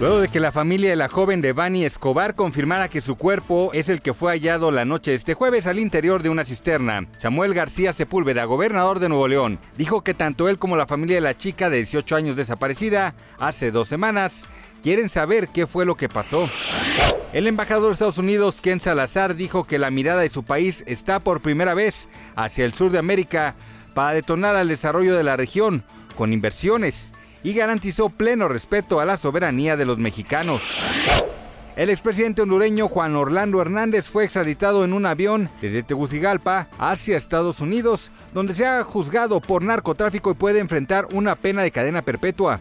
Luego de que la familia de la joven Devani Escobar confirmara que su cuerpo es el que fue hallado la noche de este jueves al interior de una cisterna, Samuel García Sepúlveda, gobernador de Nuevo León, dijo que tanto él como la familia de la chica de 18 años desaparecida hace dos semanas quieren saber qué fue lo que pasó. El embajador de Estados Unidos, Ken Salazar, dijo que la mirada de su país está por primera vez hacia el sur de América para detonar al desarrollo de la región con inversiones y garantizó pleno respeto a la soberanía de los mexicanos. El expresidente hondureño Juan Orlando Hernández fue extraditado en un avión desde Tegucigalpa hacia Estados Unidos, donde se ha juzgado por narcotráfico y puede enfrentar una pena de cadena perpetua.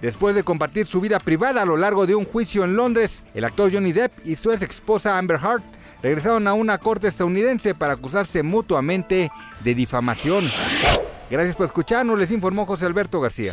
Después de compartir su vida privada a lo largo de un juicio en Londres, el actor Johnny Depp y su ex esposa Amber Heard regresaron a una corte estadounidense para acusarse mutuamente de difamación. Gracias por escucharnos, les informó José Alberto García.